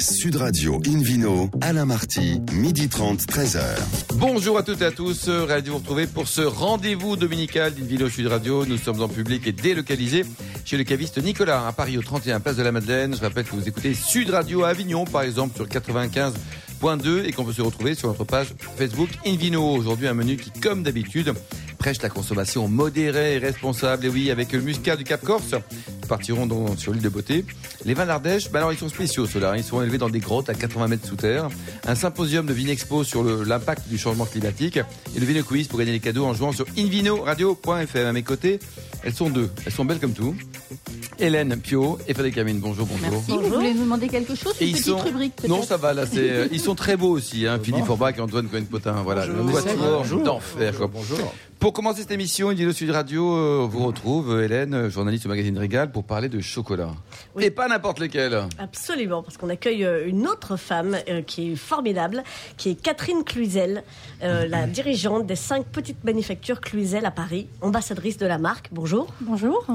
Sud Radio Invino, Alain Marty, midi 30, 13h. Bonjour à toutes et à tous, ravi de vous retrouver pour ce rendez-vous dominical d'Invino Sud Radio. Nous sommes en public et délocalisés chez le caviste Nicolas à Paris au 31 Place de la Madeleine. Je rappelle que vous écoutez Sud Radio à Avignon par exemple sur 95.2 et qu'on peut se retrouver sur notre page Facebook Invino. Aujourd'hui un menu qui comme d'habitude prêche la consommation modérée et responsable. Et oui, avec le muscat du Cap Corse, nous partirons donc sur l'île de Beauté. Les vins d'Ardèche, bah alors ils sont spéciaux ceux-là. Ils sont élevés dans des grottes à 80 mètres sous terre. Un symposium de Vinexpo sur l'impact du changement climatique. Et le Vino Quiz pour gagner les cadeaux en jouant sur invinoradio.fm. À mes côtés, elles sont deux. Elles sont belles comme tout. Hélène Pio et Frédéric Camine. Bonjour, bonjour. Merci. Vous voulez nous demander quelque chose Une petite rubrique peut-être Non, ça va là. C'est, euh, ils sont très beaux aussi. Hein, Philippe Forbach et Antoine Cohen-Potin. Voilà, le quatuor d'enfer. Bonjour. Pour commencer cette émission, Indilo Sud Radio euh, vous retrouve, euh, Hélène, journaliste au magazine Régal, pour parler de chocolat. Oui. Et pas n'importe lequel. Absolument, parce qu'on accueille euh, une autre femme euh, qui est formidable, qui est Catherine Cluzel, euh, la dirigeante des cinq petites manufactures Cluzel à Paris, ambassadrice de la marque. Bonjour. Bonjour.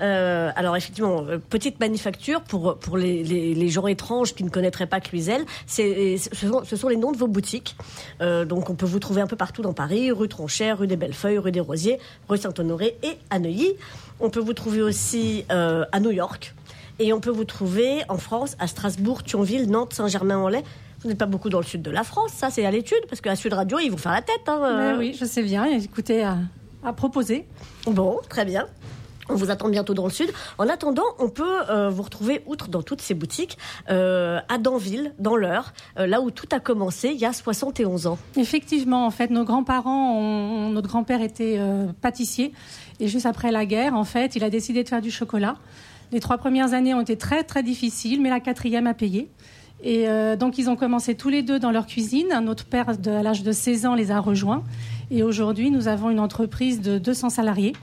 Euh, alors effectivement, euh, petite manufacture pour pour les, les, les gens étranges qui ne connaîtraient pas Cluzel, c'est ce sont, ce sont les noms de vos boutiques. Euh, donc on peut vous trouver un peu partout dans Paris, rue Tronchère, rue des Bellefeuilles, rue des Rosiers, rue Saint-Honoré et à Neuilly. On peut vous trouver aussi euh, à New York et on peut vous trouver en France à Strasbourg, Thionville, Nantes, Saint-Germain-en-Laye. Vous n'êtes pas beaucoup dans le sud de la France, ça c'est à l'étude parce qu'à Sud Radio ils vont faire la tête. Hein, euh. Ben oui, je sais bien. Écoutez, à, à proposer. Bon, très bien. On vous attend bientôt dans le sud. En attendant, on peut euh, vous retrouver, outre dans toutes ces boutiques, euh, à Danville, dans l'Eure, euh, là où tout a commencé il y a 71 ans. Effectivement, en fait, nos grands-parents, notre grand-père était pâtissier. Et juste après la guerre, en fait, il a décidé de faire du chocolat. Les trois premières années ont été très, très difficiles, mais la quatrième a payé. Et donc, ils ont commencé tous les deux dans leur cuisine. Notre père, à l'âge de 16 ans, les a rejoints. Et aujourd'hui, nous avons une entreprise de 200 salariés,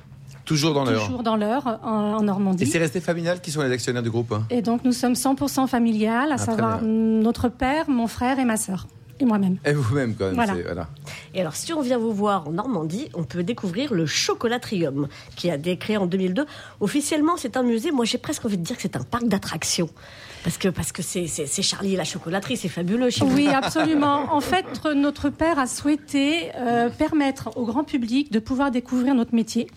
Toujours dans l'heure. toujours dans l'heure, en, en Normandie. Et c'est resté familial qui sont les actionnaires du groupe hein Et donc nous sommes 100% familial, à Ah, savoir notre père, mon frère et ma sœur. Et moi-même. Et vous-même quand même. Voilà. Et alors, si on vient vous voir en Normandie, on peut découvrir le Chocolatrium, qui a été créé en 2002. Officiellement, c'est un musée. Moi, j'ai presque envie de dire que c'est un parc d'attractions. Parce que parce que c'est Charlie et la chocolaterie, c'est fabuleux chez vous. Oui, absolument. En fait, notre père a souhaité euh, permettre au grand public de pouvoir découvrir notre métier.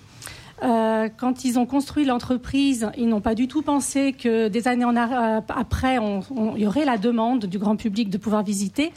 Euh, quand ils ont construit l'entreprise, ils n'ont pas du tout pensé que des années en ar- euh, après, il y aurait la demande du grand public de pouvoir visiter.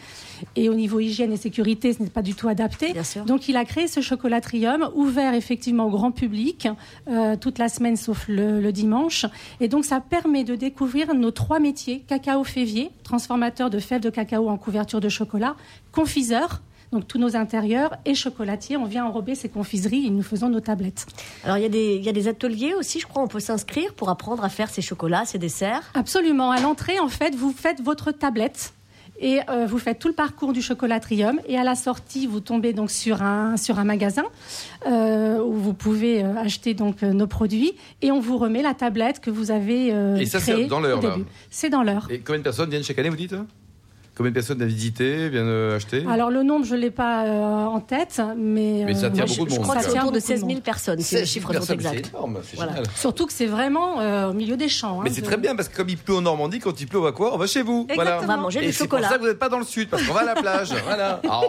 Et au niveau hygiène et sécurité, ce n'est pas du tout adapté. Bien sûr. Donc, il a créé ce chocolatrium, ouvert effectivement au grand public euh, toute la semaine sauf le, le dimanche. Et donc, ça permet de découvrir nos trois métiers cacao févier, transformateur de fèves de cacao en couverture de chocolat, confiseur. Donc tous nos intérieurs et chocolatiers, on vient enrober ces confiseries et nous faisons nos tablettes. Alors, il y, a des, il y a des ateliers aussi, je crois, on peut s'inscrire pour apprendre à faire ces chocolats, ces desserts? Absolument. À l'entrée, en fait, vous faites votre tablette et euh, vous faites tout le parcours du chocolatrium. Et à la sortie, vous tombez donc sur un, sur un magasin euh, où vous pouvez euh, acheter donc euh, nos produits et on vous remet la tablette que vous avez euh, Et ça, c'est dans l'heure. C'est dans l'heure. Et combien de personnes viennent chaque année, vous dites? Combien de personnes viennent visiter, viennent euh, acheter? Alors le nombre, je l'ai pas euh, en tête, mais, Mais ça euh, je, beaucoup de je monde, crois que ça. c'est autour de beaucoup de 16 000 monde. personnes, si les chiffres sont exacts. C'est énorme, c'est Voilà. génial. Surtout que c'est vraiment euh, au milieu des champs. Mais hein, c'est de- très bien parce que comme il pleut en Normandie, quand il pleut, on va quoi On va chez vous. Exactement. On va manger du c'est chocolat. pour ça que vous n'êtes pas dans le sud, parce qu'on va à la plage. voilà. Ah,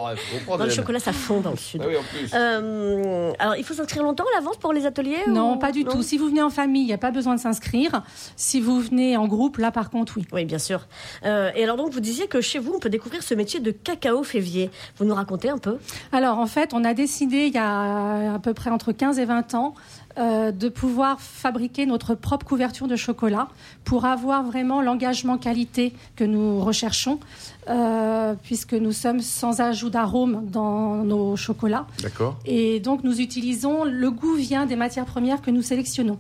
faut. Dans le chocolat, ça fond dans le sud. Ah oui, en plus. Euh, alors, il faut s'inscrire longtemps à l'avance pour les ateliers Non, ou- pas du non tout. Si vous venez en famille, il n'y a pas besoin de s'inscrire. Si vous venez en groupe, là par contre, oui. Oui, bien sûr. Et alors donc, vous disiez que chez vous, on peut découvrir ce métier de cacao févier. Vous nous racontez un peu? Alors en fait, on a décidé il y a à peu près entre 15 et 20 ans euh, de pouvoir fabriquer notre propre couverture de chocolat pour avoir vraiment l'engagement qualité que nous recherchons, euh, puisque nous sommes sans ajout d'arôme dans nos chocolats. D'accord. Et donc, nous utilisons, le goût vient des matières premières que nous sélectionnons.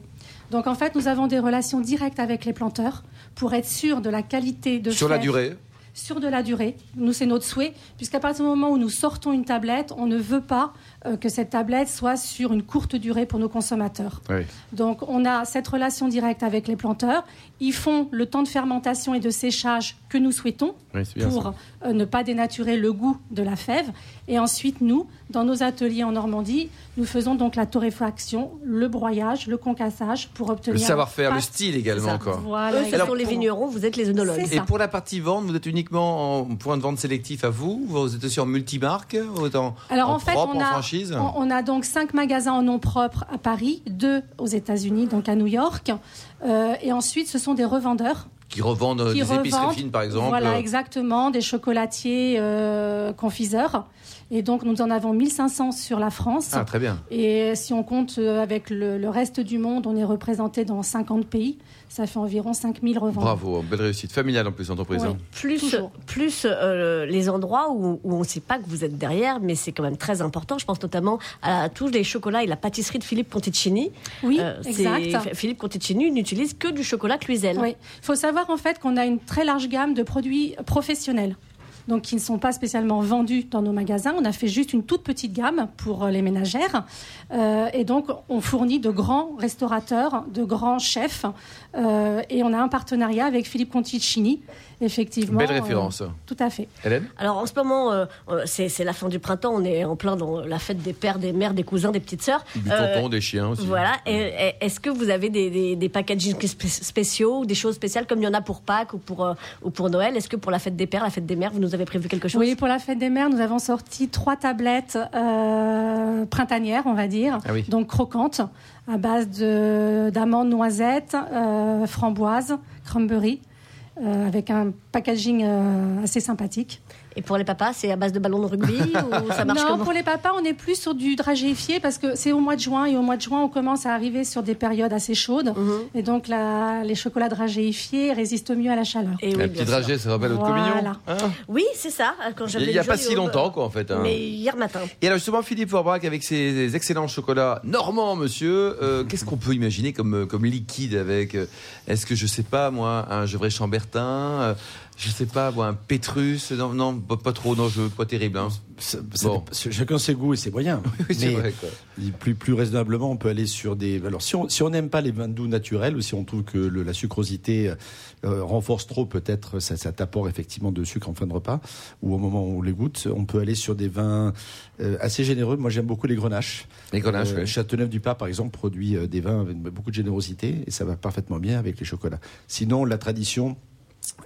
Donc, en fait, nous avons des relations directes avec les planteurs pour être sûr de la qualité de Sur la durée sur de la durée. Nous, c'est notre souhait, puisqu'à partir du moment où nous sortons une tablette, on ne veut pas euh, que cette tablette soit sur une courte durée pour nos consommateurs. Oui. Donc, on a cette relation directe avec les planteurs. Ils font le temps de fermentation et de séchage que nous souhaitons Oui, pour euh, ne pas dénaturer le goût de la fève. Et ensuite, nous, dans nos ateliers en Normandie, nous faisons donc la torréfaction, le broyage, le concassage pour Le obtenir. savoir-faire, le style également, quoi. Voilà. Eux, ce sont les vignerons, vous êtes les œnologues. Et pour la partie vente, vous êtes uniquement en point de vente sélectif à vous Vous êtes aussi en multimarque en, Alors en en, fait, propre, on en a, franchise? on, a donc cinq magasins en nom propre à Paris, deux aux États-Unis, donc à New York. Euh, et ensuite, ce sont des revendeurs Qui revendent euh, qui des épiceries revendent, fines, par exemple Voilà, exactement, des chocolatiers euh, confiseurs. Et donc, nous en avons 1500 sur la France. Ah, très bien. Et si on compte avec le, le reste du monde, on est représenté dans 50 pays. Ça fait environ 5000 revendeurs. Bravo, belle réussite. Familiale en plus, l'entreprise. Ouais. hein. Plus, Toujours. plus euh, les endroits où, où on ne sait pas que vous êtes derrière, mais c'est quand même très important. Je pense notamment à tous les chocolats et la pâtisserie de Philippe Conticini. Oui, Euh, exact. Philippe Conticini n'utilise que du chocolat Cluizel. Oui. Il faut savoir en fait qu'on a une très large gamme de produits professionnels. Donc, qui ne sont pas spécialement vendus dans nos magasins. On a fait juste une toute petite gamme pour euh, les ménagères. Euh, et donc, on fournit de grands restaurateurs, de grands chefs. Euh, et on a un partenariat avec Philippe Conticini, effectivement. Belle euh, référence. tout à fait. Hélène Alors en ce moment, euh, euh, c'est la fin du printemps, on est en plein dans la fête des pères, des mères, des cousins, des petites sœurs. Du Euh, tonton, des chiens aussi. Voilà. Est-ce que vous avez des, des, des packaging spé- spéciaux ou des choses spéciales comme il y en a pour Pâques ou pour, euh, ou pour Noël? Est-ce que pour la fête des pères, la fête des mères, vous nous avez prévu quelque chose? Oui, pour la fête des mères, nous avons sorti trois tablettes euh, printanières, on va dire, Ah oui. donc croquantes, à base de- d'amandes, noisettes, euh, framboises, cranberry, euh, avec un packaging euh, assez sympathique. Et pour les papas, c'est à base de ballons de rugby ou ça marche non, pour les papas, on est plus sur du dragéifié parce que c'est au mois de juin et au mois de juin, on commence à arriver sur des périodes assez chaudes. Mhm. Et donc, la- les chocolats dragéifiés résistent mieux à la chaleur. Et oui, La bien petite sûr. dragée, ça rappelle votre Voilà. communion hein Oui, c'est ça. Quand Il n'y a pas si longtemps, quoi, en fait. hein. Mais hier matin. Et alors justement, Philippe Forbrac, avec ses excellents chocolats normands, monsieur, euh, qu'est-ce qu'on peut imaginer comme, euh, comme liquide avec euh, Est-ce que, je sais pas, moi, un Gevrey Chambertin euh, je sais pas, un Pétrus Non, non pas, trop, non, je, pas terrible. Hein. Ça- ça Bon. chacun ses goûts et ses moyens. Oui, Mais vrai, quoi. Plus, plus raisonnablement, on peut aller sur des. Alors, si on si on n'aime pas les vins doux naturels ou si on trouve que le- la sucrosité euh, renforce trop peut-être cet apport effectivement de sucre en fin de repas ou au moment où on les goûte, on peut aller sur des vins euh, assez généreux. Moi, j'aime beaucoup les grenaches. Les grenaches, Euh, ouais. Châteauneuf-du-Pape, par exemple, produit euh, des vins avec beaucoup de générosité et ça va parfaitement bien avec les chocolats. Sinon, la tradition,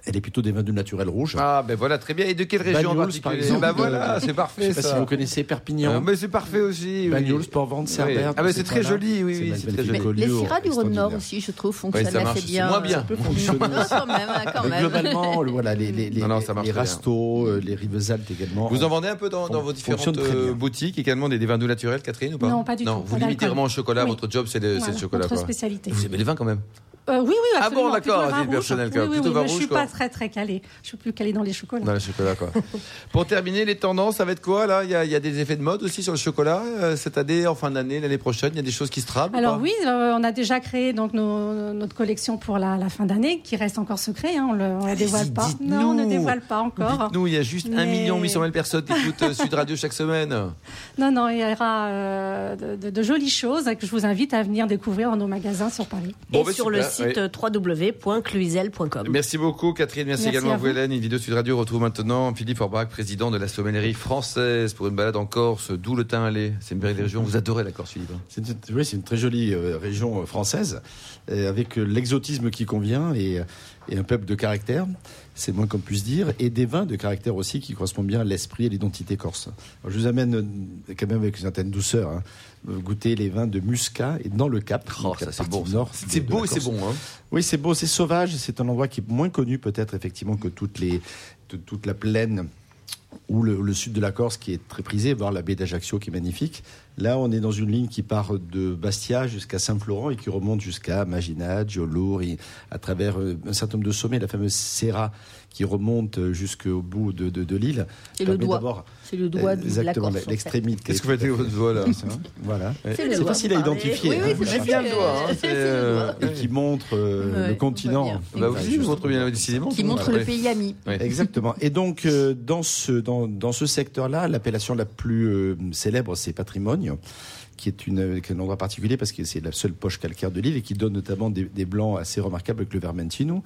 elle est plutôt des vins doux naturels rouges. Ah, ben voilà, très bien. Et de quelle région en Banyuls, par particulier exemple, Ben voilà, euh, c'est Je parfait, sais pas ça. si vous connaissez Perpignan. Euh, mais c'est parfait aussi. oui. Bagnols, Port-Vente, Cerbère. Ah, ces c'est très joli, oui, oui, c'est très joli. Les syrahs du Rhône Nord extraordinaire. aussi, je trouve, fonctionnent assez c'est bien. moins bien. Quand même, hein, quand Mais même. globalement, le- voilà, les, les, les, Non, marche les rastos, euh, les Rivesaltes également. Vous en vendez un peu dans, vos différentes euh, boutiques également des, des vins doux naturels, Catherine ou pas Non, pas du non, tout, Vous limitez vraiment au chocolat. Oui. Votre job, c'est le, c'est Voilà, le chocolat. quoi. spécialité. Vous aimez les vins quand même Euh, oui, oui, Ah bon, absolument. d'accord, plutôt le vin c'est rouge. personnel, quoi. Oui, oui, Plutôt oui, vin mais je rouge, suis quoi. pas très très calée. Je suis plus calée dans les chocolats. dans le chocolat, quoi. Pour terminer, les tendances, ça va être quoi là? Il y, a, il y a des effets de mode aussi sur le chocolat euh, cette année, en fin d'année, l'année prochaine? Il y a des choses qui se trament. ou Alors pas? oui, euh, on a déjà créé donc nos- notre collection pour la, la fin d'année, qui reste encore secret. Hein, on le, on la dévoile pas. Non, on ne dévoile pas encore. Dites-nous, il y a juste 1 Mais- million 800 000 personnes qui écoutent euh, Sud Radio chaque semaine. Non, non, il y aura euh, de, de- de jolies choses que je vous invite à venir découvrir dans nos magasins sur Paris. Bon, et bah, sur le site www.cluizel.com. Merci beaucoup Catherine, merci, Merci également à vous. Hélène. Une vidéo Sud Radio retrouve maintenant Philippe Forbach, président de la sommellerie française pour une balade en Corse, d'où le teint allé. C'est une belle région, vous adorez la Corse Philippe. hein. C'est une, oui, c'est une très jolie euh, région euh, française, euh, avec l'exotisme qui convient et, et un peuple de caractère, c'est le moins qu'on puisse dire, et des vins de caractère aussi qui correspondent bien à l'esprit et l'identité corse. Alors, je vous amène quand même avec une certaine douceur, hein, goûter les vins de Muscat et dans le Cap. Oh, ça c'est nord C'est beau et c'est bon. Hein. Oui, c'est beau, c'est sauvage. C'est un endroit qui est moins connu peut-être effectivement que toutes les, de- toute la plaine ou le, le sud de la Corse qui est très prisé, voire la baie d'Ajaccio qui est magnifique. Là, on est dans une ligne qui part de Bastia jusqu'à Saint-Florent et qui remonte jusqu'à Magina, Giolour, et à travers euh, un certain nombre de sommets, la fameuse Serra qui remonte jusqu'au bout de, de, de l'île. C'est le doigt. C'est le doigt de la Exactement, fait. l'extrémité. Qu'est-ce que vous faites avec votre voix là Voilà. C'est le C'est doigt. facile à identifier. Oui, oui, hein. c'est bien le doigt. hein, euh, doigt. et qui montre euh, Ouais, le on continent. Bah, vous aussi, je vous montre bien décidément. Qui montre le pays ami. Exactement. Et donc, euh, dans ce, dans, ce secteur-là, l'appellation la plus euh, célèbre, c'est Patrimoine, qui est, un endroit particulier parce que c'est la seule poche calcaire de l'île et qui donne notamment des, blancs assez remarquables avec le Vermentino.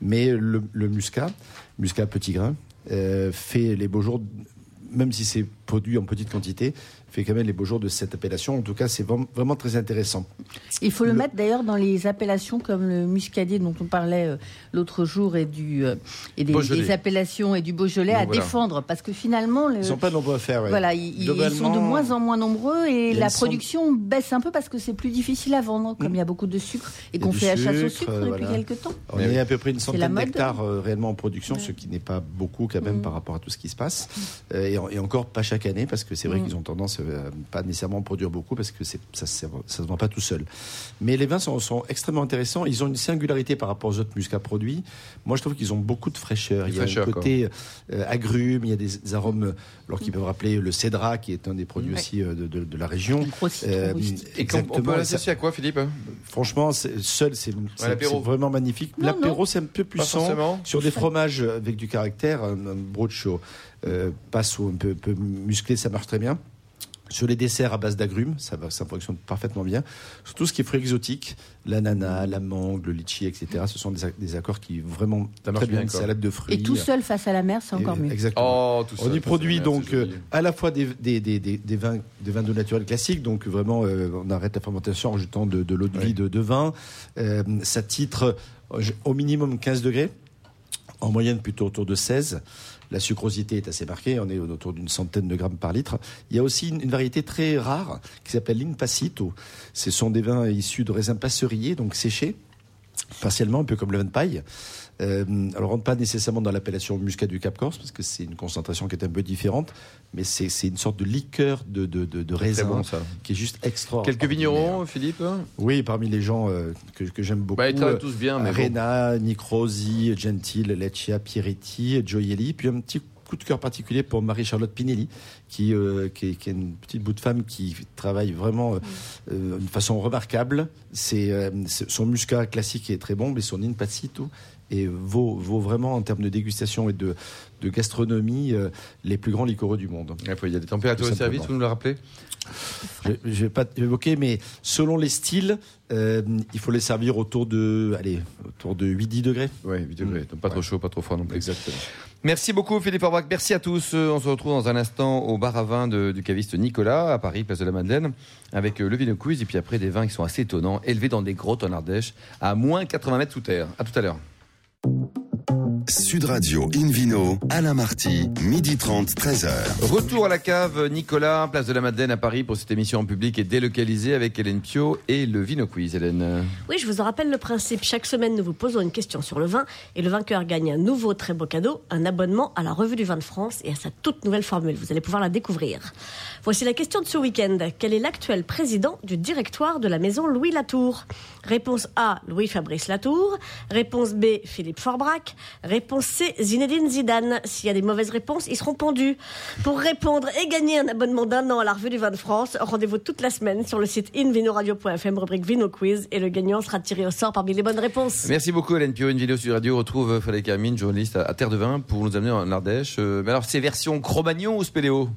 Mais le, le muscat, muscat petit grain, euh, fait les beaux jours, même si c'est produit en petite quantité, fait quand même les beaux jours de cette appellation. En tout cas, c'est vraiment, très intéressant. Il faut le, Le- mettre d'ailleurs dans les appellations comme le muscadier dont on parlait euh, l'autre jour et, du, euh, et des, appellations et du Beaujolais Donc à voilà. défendre parce que finalement le, Ils sont pas nombreux à faire. ouais. voilà ils, ils sont de moins en moins nombreux et la production baisse un peu parce que c'est plus difficile à vendre comme il y a beaucoup de sucre et qu'on fait la chasse au sucre, depuis voilà. quelques temps. On est à peu près une centaine d'hectares euh, réellement en production, Ouais. ce qui n'est pas beaucoup quand même Mm. par rapport à tout ce qui se passe. Et, et encore pas chaque année, parce que c'est vrai Mm. qu'ils ont tendance euh, à pas nécessairement produire beaucoup, parce que ça ne se vend pas tout seul. Mais les vins sont, sont extrêmement intéressants. Ils ont une singularité par rapport aux autres muscats produits. Moi, je trouve qu'ils ont beaucoup de fraîcheur. Il y a un côté euh, agrumes, il y a des, des arômes alors qui peuvent rappeler le cédra, qui est un des produits Ouais. aussi euh, de, de- de la région. Euh. Et on peut l'associer à quoi, Philippe Franchement, c'est- seul, c'est vraiment magnifique. L'apéro, c'est un peu plus Pas sang. forcément. Sur des fromages avec du caractère, un, un brocho, euh, passe ou un peu, peu musclé, ça marche très bien. Sur les desserts à base d'agrumes, ça, va, ça fonctionne parfaitement bien. Sur tout ce qui est fruits exotiques, l'ananas, la mangue, le litchi, etc., ce sont des, ac- des accords qui vraiment Ça marche très bien, bien, une salade de fruits. Et tout seul face à la mer, c'est Et- encore mieux. Exactement. Oh, tout. On y produit donc euh, à la fois des, des, des, des, des vins, des vins d'eau naturelle classiques, donc vraiment euh, on arrête la fermentation en jetant de, de l'eau de Oui. vie de, de vin. Euh, ça titre au minimum 15 degrés, en moyenne plutôt autour de 16. La sucrosité est assez marquée, on est autour d'une centaine de grammes par litre. Il y a aussi une, variété très rare qui s'appelle l'Impacito. Ce sont des vins issus de raisins passeriers, donc séchés, partiellement, un peu comme le vin de paille. Euh, alors, on rentre pas nécessairement dans l'appellation muscat du Cap Corse, parce que c'est une concentration qui est un peu différente, mais c'est une sorte de liqueur de, de, de, raisin bon, ça. qui est juste extraordinaire. Quelques vignerons, Philippe Oui, parmi les gens euh, que, que j'aime beaucoup. bah, Ils travaillent euh, tous bien, mais bon. Rena, Nick Rosi, Gentil, Leccia, Pieretti, Gioielli, puis un petit coup de cœur particulier pour Marie-Charlotte Pinelli, qui, euh, qui, est, qui est une petite bout de femme qui travaille vraiment euh, euh, d'une façon remarquable. C'est euh, c'est- son muscat classique est très bon, mais son Impacito et vaut, vaut vraiment en termes de dégustation et de, de gastronomie euh, les plus grands liquoreux du monde. Il y a des températures de service, vous nous le rappelez? Je ne vais pas évoquer, mais selon les styles, euh, il faut les servir autour de, allez, autour de 8-10 degrés. Oui, 8 degrés. Donc pas trop chaud, pas trop froid non plus. Exactement. Merci beaucoup Philippe Orbach. Merci à tous. Euh, On se retrouve dans un instant au bar à vin du caviste Nicolas à Paris, place de la Madeleine, avec euh, le Vino Quiz et puis après des vins qui sont assez étonnants, élevés dans des grottes en Ardèche à moins 80 mètres sous terre. À tout à l'heure. Sud Radio Invino, Alain Marty, midi 30, 13h. Retour à la cave Nicolas, place de la Madeleine à Paris pour cette émission en public et délocalisée avec Hélène Pio et le Vino Quiz. Hélène. Oui, je vous en rappelle le principe. Chaque semaine, nous vous posons une question sur le vin et le vainqueur gagne un nouveau très beau cadeau, un abonnement à la Revue du Vin de France et à sa toute nouvelle formule. Vous allez pouvoir la découvrir. Voici la question de ce week-end. Quel est l'actuel président du directoire de la maison Louis Latour? Réponse A, Louis-Fabrice Latour. Réponse B, Philippe Forbrac. Réponse C, Zinedine Zidane. S'il y a des mauvaises réponses, ils seront pondus. Pour répondre et gagner un abonnement d'un an à la Revue du Vin de France, rendez-vous toute la semaine sur le site invinoradio.fm, rubrique Vino Quiz, et le gagnant sera tiré au sort parmi les bonnes réponses. Merci beaucoup Hélène Pio. Une vidéo sur Radio retrouve Frédéric Hermine, journaliste à, à Terre de Vin, pour nous amener en Ardèche. Euh, mais alors, c'est version Cro-Magnon ou Spéléo?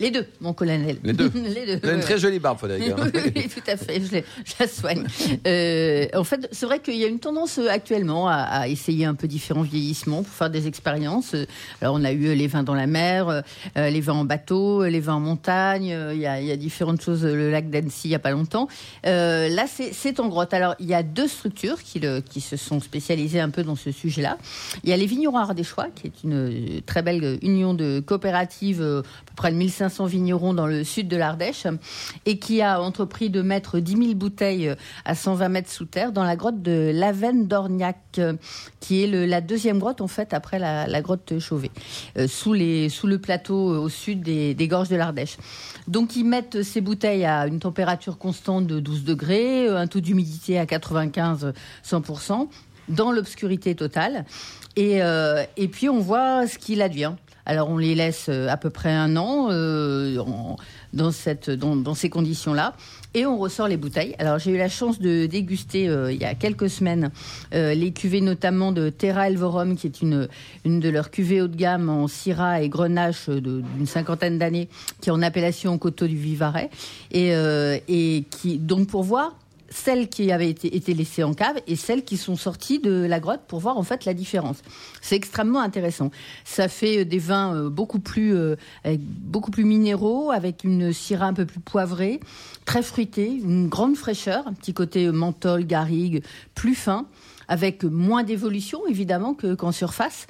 Les deux, mon colonel. Les deux. les deux. Vous avez une très jolie barbe, Frédéric. oui, oui, tout à fait, je, la soigne. Euh, en fait, c'est vrai qu'il y a une tendance euh, actuellement à, à essayer un peu différents vieillissements pour faire des expériences. Euh, Alors, on a eu les vins dans la mer, les vins en bateau, les vins en montagne, il y, a, il y a différentes choses, le lac d'Annecy il n'y a pas longtemps. Euh, là, c'est en grotte. Alors, il y a deux structures qui, le- qui se sont spécialisées un peu dans ce sujet-là. Il y a les vignerons ardéchois, qui est une très belle union de coopératives, à peu près de 1500 500 vignerons dans le sud de l'Ardèche et qui a entrepris de mettre 10 000 bouteilles à 120 mètres sous terre dans la grotte de Lavenne d'Orniac, qui est la deuxième grotte en fait après la, grotte Chauvet, sous, les, sous le plateau au sud des, gorges de l'Ardèche. Donc ils mettent ces bouteilles à une température constante de 12 degrés, un taux d'humidité à 95-100%, dans l'obscurité totale. Et, euh, et puis on voit ce qu'il advient. Alors on les laisse euh, à peu près un an euh, dans, ces conditions-là et on ressort les bouteilles. Alors j'ai eu la chance de déguster euh, il y a quelques semaines les cuvées notamment de Terra Elvorum qui est une, de leurs cuvées haut de gamme en Syrah et Grenache d'une cinquantaine d'années qui est en appellation Coteau du Vivarais et, et qui donc pour voir celles qui avaient été, laissées en cave et celles qui sont sorties de la grotte pour voir en fait la différence. C'est extrêmement intéressant. Ça fait euh, des vins euh, beaucoup plus, euh, beaucoup plus minéraux, avec une syrah un peu plus poivrée, très fruitée, une grande fraîcheur, un petit côté menthol, garrigue, plus fin avec moins d'évolution évidemment qu'en surface,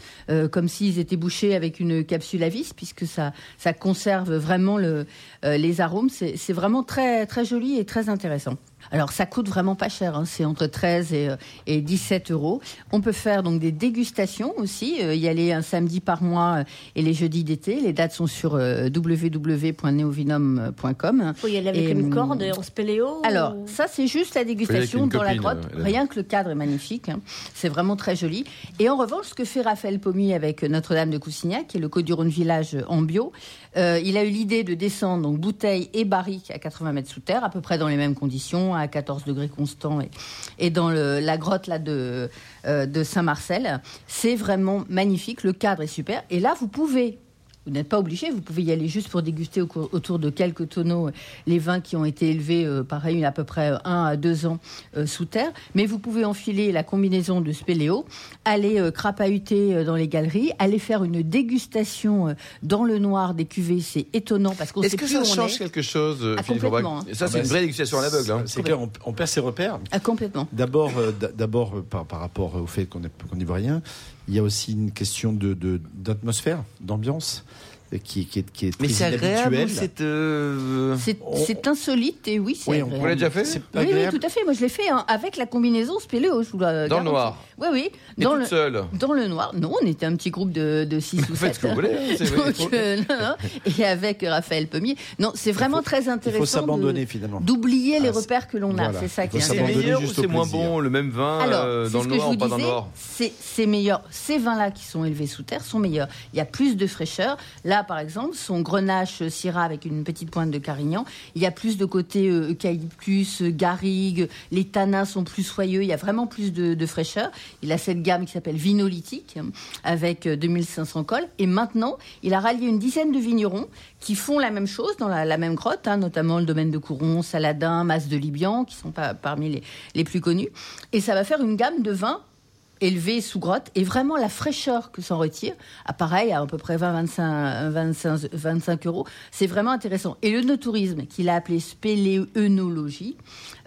comme s'ils étaient bouchés avec une capsule à vis, puisque ça, ça conserve vraiment le, les arômes. C'est vraiment très, très joli et très intéressant. Alors ça coûte vraiment pas cher, hein. c'est entre 13 et, euh, et, 17 euros. On peut faire donc des dégustations aussi, euh, y aller un samedi par mois euh, et les jeudis d'été. Les dates sont sur www.neovinum.com. Faut y aller avec une corde et en spéléo Alors ça c'est juste la dégustation dans la grotte. Rien que le cadre est magnifique, hein. c'est vraiment très joli. Et en revanche, ce que fait Raphaël Pommier avec Notre-Dame de Coussignac, qui est le Côte-du-Rhône village en bio, il a eu l'idée de descendre donc bouteilles et barriques à 80 mètres sous terre, à peu près dans les mêmes conditions à 14 degrés constants et, dans la grotte euh, de Saint-Marcel. C'est vraiment magnifique, le cadre est super. Et là, vous pouvez vous n'êtes pas obligé, vous pouvez y aller juste pour déguster autour de quelques tonneaux les vins qui ont été élevés, euh, pareil, à peu près un à deux ans euh, sous terre. Mais vous pouvez enfiler la combinaison de spéléo, aller euh, crapahuter dans les galeries, aller faire une dégustation dans le noir des cuvées. C'est étonnant parce qu'on Est-ce que ça change quelque chose ah, complètement. Ça, c'est une vraie dégustation à l'aveugle. Hein. C'est clair, on, perd ses repères. Ah, complètement. D'abord, d'abord par, par, rapport au fait qu'on n'y voit rien, il y a aussi une question d'atmosphère, d'ambiance qui, qui, est, qui est Mais c'est agréable, c'est euh... c'est insolite et oui, c'est oui, Vous l'avez déjà fait oui, oui, tout à fait. Moi, je l'ai fait hein, avec la combinaison spéléo. Je vous dans le noir Oui, oui. Dans le, seule Dans le noir. Non, on était un petit groupe de, de 6 ou 7. Faites ce que vous voulez. Hein, Donc, euh, non, non. Et avec Raphaël Pommier. Non, c'est vraiment faut, très intéressant. Il faut s'abandonner finalement. D'oublier les ah, repères que l'on a. Voilà. C'est ça qui est intéressant. C'est meilleur ou c'est moins bon le même vin Alors, euh, dans le noir ou pas dans le noir C'est meilleur. Ces vins-là qui sont élevés sous terre sont meilleurs. Il y a plus de fraîcheur. Là, par exemple, sont Grenache Syrah avec une petite pointe de Carignan. Il y a plus de côté euh, eucalyptus, garrigue, les tanins sont plus soyeux, il y a vraiment plus de, fraîcheur. Il a cette gamme qui s'appelle Vinolitique hein, avec 2500 euh, cols. Et maintenant, il a rallié une dizaine de vignerons qui font la même chose dans la, même grotte, hein, notamment le domaine de Couron, Saladin, Mas de Libian, qui sont pas parmi les, les plus connus. Et ça va faire une gamme de vins élevé sous grotte et vraiment la fraîcheur que s'en retire, à pareil, à à peu près 20, 25, 25, euros, c'est vraiment intéressant. Et le no-tourisme, qu'il a appelé spéléonologie,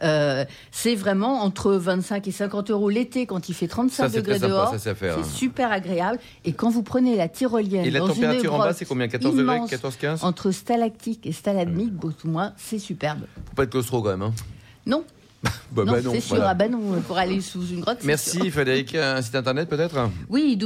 euh, c'est vraiment entre 25 et 50 euros l'été quand il fait 35 degrés dehors. C'est hein. super agréable. Et quand vous prenez la tyrolienne. Et la température en bas, c'est combien? 14 degrés 14, 15 Entre stalactique et stalagmite, beaucoup moins, c'est superbe. Faut pas être claustro quand même. Hein. Non, bah, non, bah c'est sûr. Ah bah non, pour aller sous une grotte. Merci Frédéric. Un site internet peut-être? Oui,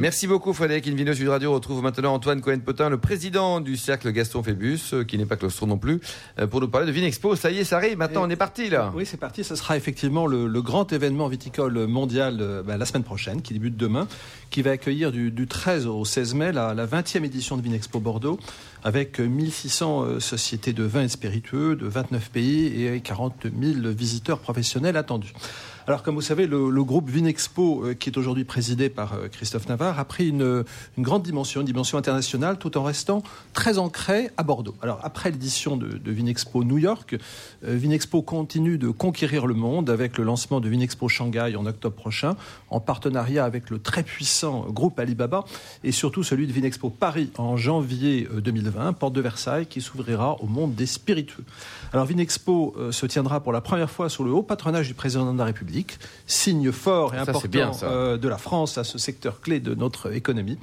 Merci beaucoup Frédéric Invino Sud Radio. On retrouve maintenant Antoine Cohen-Potin, le président du cercle Gaston Phébus, euh, qui n'est pas claustro non plus, euh, pour nous parler de Vinexpo. Ça y est, ça arrive. Maintenant, on est parti là. Oui, c'est parti. Ce sera effectivement le, grand événement viticole mondial euh, bah, la semaine prochaine, qui débute demain, qui va accueillir du, 13 au 16 mai la, la 20e édition de Vinexpo Bordeaux avec 1600 euh, sociétés de vins et spiritueux de 29 pays et 40 000 visiteurs professionnels attendus. Alors, comme vous savez, le, groupe Vinexpo, euh, qui est aujourd'hui présidé par euh, Christophe Navarre, a pris une, grande dimension, une dimension internationale, tout en restant très ancré à Bordeaux. Alors, après l'édition de, Vinexpo New York, euh, Vinexpo continue de conquérir le monde avec le lancement de Vinexpo Shanghai en octobre prochain, en partenariat avec le très puissant groupe Alibaba, et surtout celui de Vinexpo Paris en janvier 2020, porte de Versailles, qui s'ouvrira au monde des spiritueux. Alors, Vinexpo se tiendra pour la première fois sous le haut patronage du président de la République signe fort et important euh, de la France à ce secteur clé de notre économie.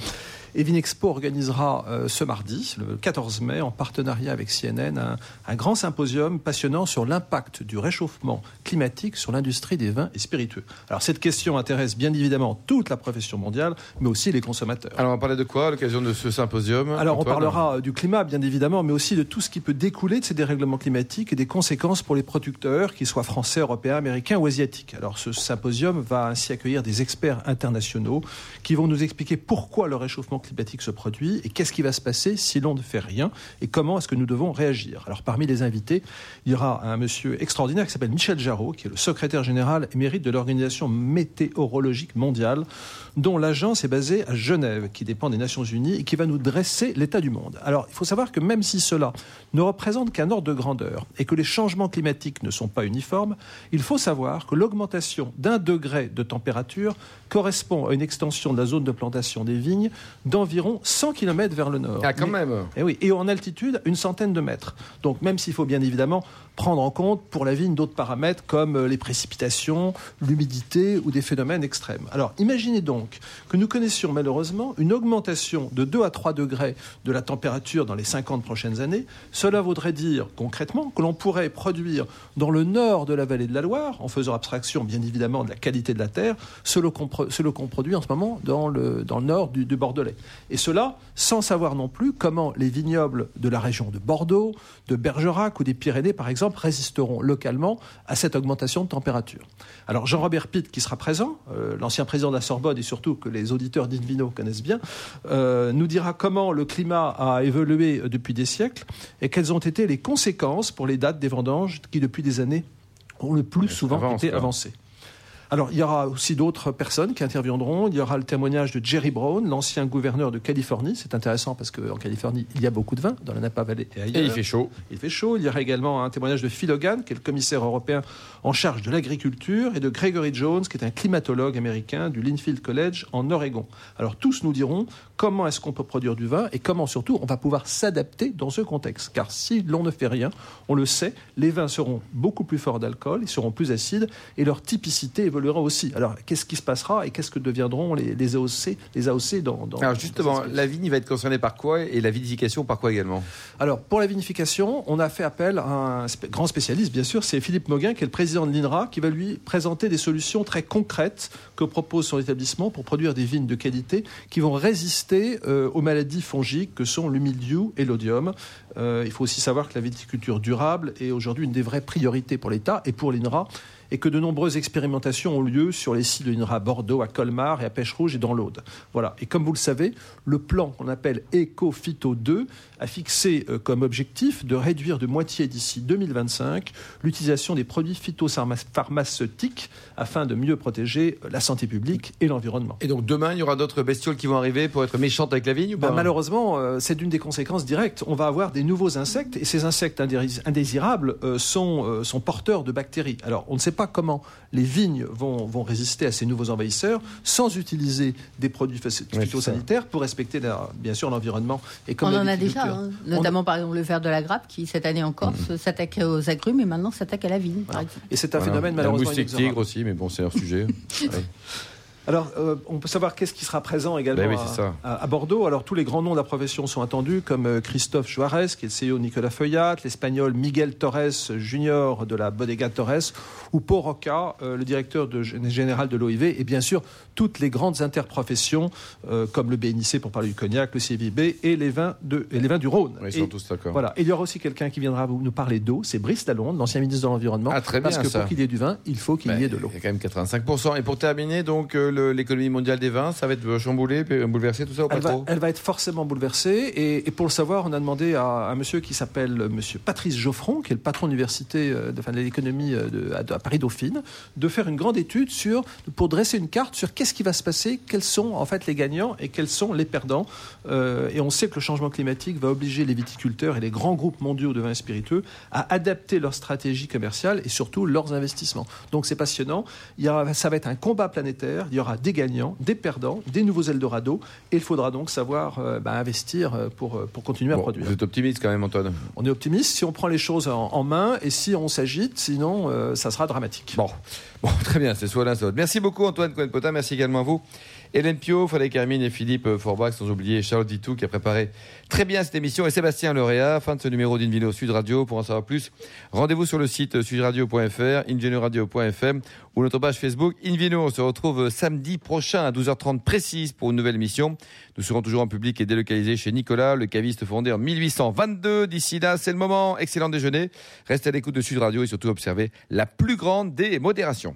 Et Vinexpo organisera euh, ce mardi, le 14 mai, en partenariat avec CNN, un, un grand symposium passionnant sur l'impact du réchauffement climatique sur l'industrie des vins et spiritueux. Alors cette question intéresse bien évidemment toute la profession mondiale, mais aussi les consommateurs. Alors on va parler de quoi à l'occasion de ce symposium Alors on parlera euh, du climat bien évidemment, mais aussi de tout ce qui peut découler de ces dérèglements climatiques et des conséquences pour les producteurs, qu'ils soient français, européens, américains ou asiatiques. Alors ce symposium va ainsi accueillir des experts internationaux qui vont nous expliquer pourquoi le réchauffement climatique se produit et qu'est-ce qui va se passer si l'on ne fait rien et comment est-ce que nous devons réagir? Alors parmi les invités, il y aura un monsieur extraordinaire qui s'appelle Michel Jarraud, qui est le secrétaire général émérite de l'Organisation météorologique mondiale, dont l'agence est basée à Genève, qui dépend des Nations Unies et qui va nous dresser l'état du monde. Alors il faut savoir que même si cela ne représente qu'un ordre de grandeur et que les changements climatiques ne sont pas uniformes, il faut savoir que l'augmentation d'un degré de température correspond à une extension de la zone de plantation des vignes d'environ 100 km vers le nord. Ah quand Mais- même et oui, et en altitude, une centaine de mètres. Donc même s'il faut bien évidemment prendre en compte pour la vigne d'autres paramètres comme euh, les précipitations, l'humidité ou des phénomènes extrêmes. Alors imaginez donc que nous connaissions malheureusement une augmentation de 2 à 3 degrés de la température dans les 50 prochaines années. Cela voudrait dire concrètement que l'on pourrait produire dans le nord de la vallée de la Loire, en faisant abstraction bien évidemment de la qualité de la terre, ce qu'on pro- ce qu'on produit en ce moment dans le, dans le nord du, du Bordelais. Et cela sans savoir non plus comment les vignobles de la région de Bordeaux, de Bergerac ou des Pyrénées, par exemple, résisteront localement à cette augmentation de température. Alors Jean-Robert Pitt, qui sera présent, euh, l'ancien président de la Sorbonne et surtout que les auditeurs d'Invino connaissent bien, euh, nous dira comment le climat a évolué depuis des siècles et quelles ont été les conséquences pour les dates des vendanges qui, depuis des années, ont le plus souvent avance, été avancées. Alors, il y aura aussi d'autres personnes qui interviendront. Il y aura le témoignage de Jerry Brown, l'ancien gouverneur de Californie. C'est intéressant parce qu'en Californie, il y a beaucoup de vin, dans la Napa Valley et ailleurs. Et il fait chaud. Il fait chaud. Il y aura également un témoignage de Phil Hogan, qui est le commissaire européen en charge de l'agriculture, et de Gregory Jones, qui est un climatologue américain du Linfield College en Oregon. Alors tous nous diront comment est-ce qu'on peut produire du vin et comment surtout on va pouvoir s'adapter dans ce contexte. Car si l'on ne fait rien, on le sait, les vins seront beaucoup plus forts d'alcool, ils seront plus acides et leur typicité évoluera aussi. Alors qu'est-ce qui se passera et qu'est-ce que deviendront les, les AOC, les AOC dans, dans Alors justement, la vigne va être concernée par quoi et la vinification par quoi également? Alors, pour la vinification, on a fait appel à un grand spécialiste, bien sûr, c'est Philippe Moguin, qui est le président de l'INRA, qui va lui présenter des solutions très concrètes que propose son établissement pour produire des vignes de qualité qui vont résister euh, aux maladies fongiques que sont le mildiou et l'odium. Euh, il faut aussi savoir que la viticulture durable est aujourd'hui une des vraies priorités pour l'État et pour l'INRA et que de nombreuses expérimentations ont lieu sur les sites de l'INRA à Bordeaux, à Colmar et à Pêche-Rouge et dans l'Aude. Voilà. Et comme vous le savez, le plan qu'on appelle EcoPhyto 2 a fixé euh, comme objectif de réduire de moitié d'ici 2025 l'utilisation des produits phytopharmaceutiques afin de mieux protéger euh, la santé publique et l'environnement. Et donc demain, il y aura d'autres bestioles qui vont arriver pour être méchantes avec la vigne ou Bah, pas malheureusement, euh, c'est d'une des conséquences directes. On va avoir des nouveaux insectes et ces insectes indésirables sont, sont porteurs de bactéries. Alors, on ne sait pas comment les vignes vont, vont résister à ces nouveaux envahisseurs sans utiliser des produits Ouais, phytosanitaires pour respecter la- bien sûr l'environnement. Et comme On en a déjà. Hein. notamment par exemple le ver de la grappe qui cette année encore se- s'attaquait aux agrumes et maintenant s'attaque à la vigne. Par exemple. Et c'est un Voilà. phénomène La malheureusement moustique inexorable. tigre aussi, mais bon, c'est leur sujet. Ouais. Alors, euh, on peut savoir qu'est-ce qui sera présent également Ben oui, à- Bordeaux. Alors, tous les grands noms de la profession sont attendus, comme euh, Christophe Juarez, qui est le CEO de Nicolas Feuillat, l'Espagnol Miguel Torres Junior de la Bodega Torres, ou Paul Roca, euh, le directeur de, général de l'OIV, et bien sûr, toutes les grandes interprofessions, euh, comme le BNIC pour parler du cognac, le CVB et les vins, de, et les vins du Rhône. Ouais, ils Et- sont tous d'accord. Voilà. Et il y aura aussi quelqu'un qui viendra nous parler d'eau, c'est Brice Lalonde, l'ancien ministre de l'Environnement. Ah, très Parce bien, que ça. pour qu'il y ait du vin, il faut qu'il y ait de Ben, l'eau. Il y a quand même 85%. Et pour terminer, donc, le- l'économie mondiale des vins, ça va être chamboulé, puis bouleversé, tout ça ou pas Elle va, trop? elle va être forcément bouleversée. Et, et pour le savoir, on a demandé à un monsieur qui s'appelle euh, monsieur Patrice Geoffron, qui est le patron de l'université euh, de, enfin, de l'économie euh, à, à Paris-Dauphine, de faire une grande étude sur, pour dresser une carte sur qu'est-ce qui va se passer, quels sont en fait les gagnants et quels sont les perdants. Euh, et on sait que le changement climatique va obliger les viticulteurs et les grands groupes mondiaux de vins spiritueux à adapter leur stratégie commerciale et surtout leurs investissements. Donc c'est passionnant. Il y aura- ça va être un combat planétaire. Il y aura des gagnants, des perdants, des nouveaux Eldorado. Et il faudra donc savoir euh, bah, investir euh, pour, euh, pour continuer à produire. Vous êtes optimiste quand même, Antoine. On est optimiste si on prend les choses en, en main et si on s'agite, sinon euh, ça sera dramatique. Bon. Bon, très bien, c'est soit l'un, soit l'autre. Merci beaucoup, Antoine Cohen-Potin. Merci également à vous. Hélène Pio, Frédéric Hermine et Philippe Forbach, sans oublier Charles Ditou qui a préparé très bien cette émission et Sébastien Lauréat. Fin de ce numéro d'Invino Sud Radio. Pour en savoir plus, rendez-vous sur le site sudradio.fr, ingénieuradio.fm ou notre page Facebook Invino. On se retrouve samedi prochain à 12h30 précise pour une nouvelle émission. Nous serons toujours en public et délocalisés chez Nicolas, le caviste fondé en 1822. D'ici là, c'est le moment. Excellent déjeuner. Restez à l'écoute de Sud Radio et surtout observez la plus grande des modérations.